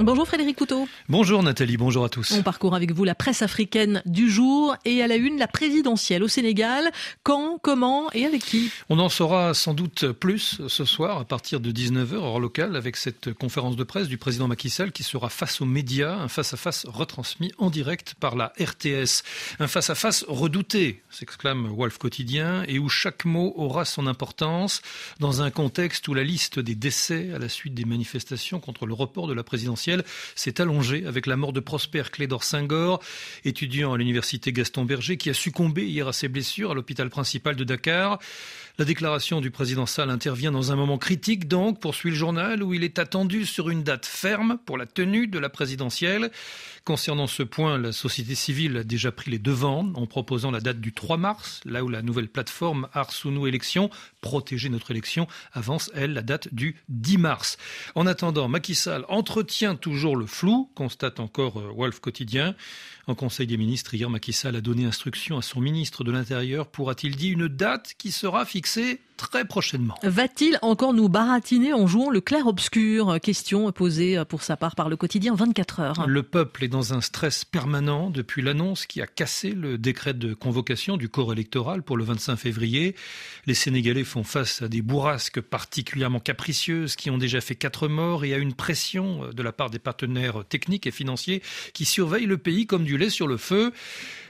Bonjour Frédéric Couteau. Bonjour Nathalie, bonjour à tous. On parcourt avec vous la presse africaine du jour et à la une la présidentielle au Sénégal. Quand, comment et avec qui? On en saura sans doute plus ce soir à partir de 19h hors local avec cette conférence de presse du président Macky Sall qui sera face aux médias, un face-à-face retransmis en direct par la RTS. Un face-à-face redouté, s'exclame Wolf Quotidien, et où chaque mot aura son importance dans un contexte où la liste des décès à la suite des manifestations contre le report de la présidentielle s'est allongé avec la mort de Prosper Clédor Senghor, étudiant à l'université Gaston Berger, qui a succombé hier à ses blessures à l'hôpital principal de Dakar. La déclaration du président Sall intervient dans un moment critique, donc, poursuit le journal, où il est attendu sur une date ferme pour la tenue de la présidentielle. Concernant ce point, la société civile a déjà pris les devants en proposant la date du 3 mars, là où la nouvelle plateforme Arsounou Élections, protéger notre élection, avance, elle, la date du 10 mars. En attendant, Macky Sall entretient toujours le flou, constate encore euh, Wolf Quotidien. En Conseil des ministres, hier, Macky a donné instruction à son ministre de l'Intérieur pour, a-t-il dit, une date qui sera fixée très prochainement. Va-t-il encore nous baratiner en jouant le clair-obscur Question posée pour sa part par le quotidien 24 heures. Le peuple est dans un stress permanent depuis l'annonce qui a cassé le décret de convocation du corps électoral pour le 25 février. Les Sénégalais font face à des bourrasques particulièrement capricieuses qui ont déjà fait quatre morts et à une pression de la part des partenaires techniques et financiers qui surveillent le pays comme du lait sur le feu.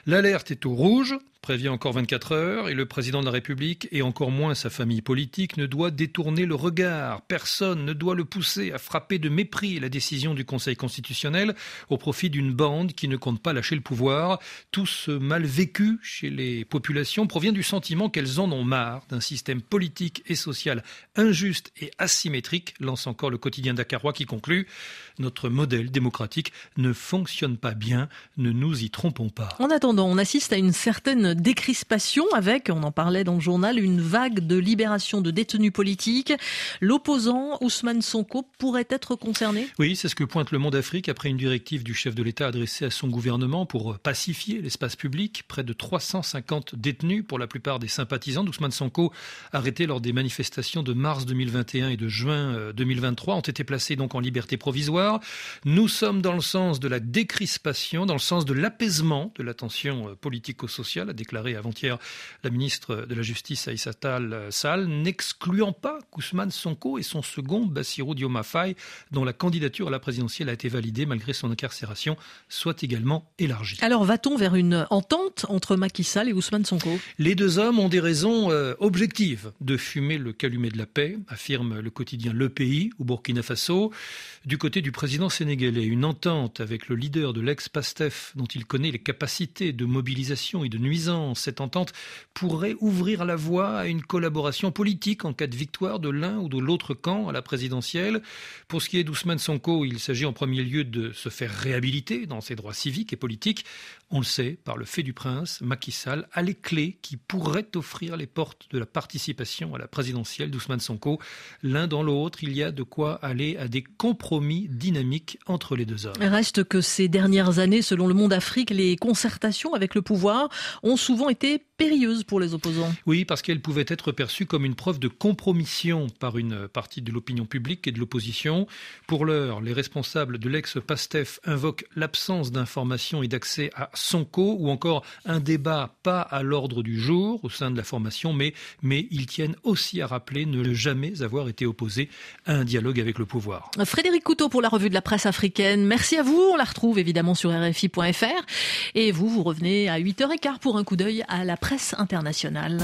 L'alerte est au rouge prévient encore 24 heures et le président de la République et encore moins sa famille politique ne doit détourner le regard. Personne ne doit le pousser à frapper de mépris la décision du Conseil constitutionnel au profit d'une bande qui ne compte pas lâcher le pouvoir. Tout ce mal vécu chez les populations provient du sentiment qu'elles en ont marre d'un système politique et social injuste et asymétrique, lance encore le quotidien dakarois qui conclut Notre modèle démocratique ne fonctionne pas bien, ne nous y trompons pas. En attendant, on assiste à une certaine décrispation avec, on en parlait dans le journal, une vague de libération de détenus politiques. L'opposant Ousmane Sonko pourrait être concerné? Oui, c'est ce que pointe le Monde Afrique après une directive du chef de l'État adressée à son gouvernement pour pacifier l'espace public. Près de 350 détenus, pour la plupart des sympathisants d'Ousmane Sonko, arrêtés lors des manifestations de mars 2021 et de juin 2023, euh, ont été placés donc en liberté provisoire. Nous sommes dans le sens de la décrispation, dans le sens de l'apaisement de la tension euh, politico-sociale, déclaré avant-hier la ministre de la Justice Aïssatal Sall, n'excluant pas qu'Ousmane Sonko et son second Bassirou Diomaye dont la candidature à la présidentielle a été validée malgré son incarcération, soit également élargie. Alors va-t-on vers une entente entre Macky Sall et Ousmane Sonko? Les deux hommes ont des raisons euh, objectives de fumer le calumet de la paix, affirme le quotidien Le Pays au Burkina Faso. Du côté du président sénégalais, une entente avec le leader de l'ex-PASTEF, dont il connaît les capacités de mobilisation et de nuisance cette entente pourrait ouvrir la voie à une collaboration politique en cas de victoire de l'un ou de l'autre camp à la présidentielle. Pour ce qui est d'Ousmane Sonko, il s'agit en premier lieu de se faire réhabiliter dans ses droits civiques et politiques. On le sait, par le fait du prince, Macky Sall a les clés qui pourraient offrir les portes de la participation à la présidentielle d'Ousmane Sonko. L'un dans l'autre, il y a de quoi aller à des compromis dynamiques entre les deux hommes. Reste que ces dernières années, selon le Monde Afrique, les concertations avec le pouvoir ont souvent été périlleuses pour les opposants. Oui, parce qu'elles pouvaient être perçues comme une preuve de compromission par une partie de l'opinion publique et de l'opposition. Pour l'heure, les responsables de l'ex-PASTEF invoquent l'absence d'information et d'accès à Sonko ou encore un débat pas à l'ordre du jour au sein de la formation, mais, mais ils tiennent aussi à rappeler ne jamais avoir été opposés à un dialogue avec le pouvoir. Frédéric Couteau pour la revue de la presse africaine. Merci à vous. On la retrouve évidemment sur RFI.fr. Et vous, vous revenez à 8h15 pour un coup d'œil à la presse internationale.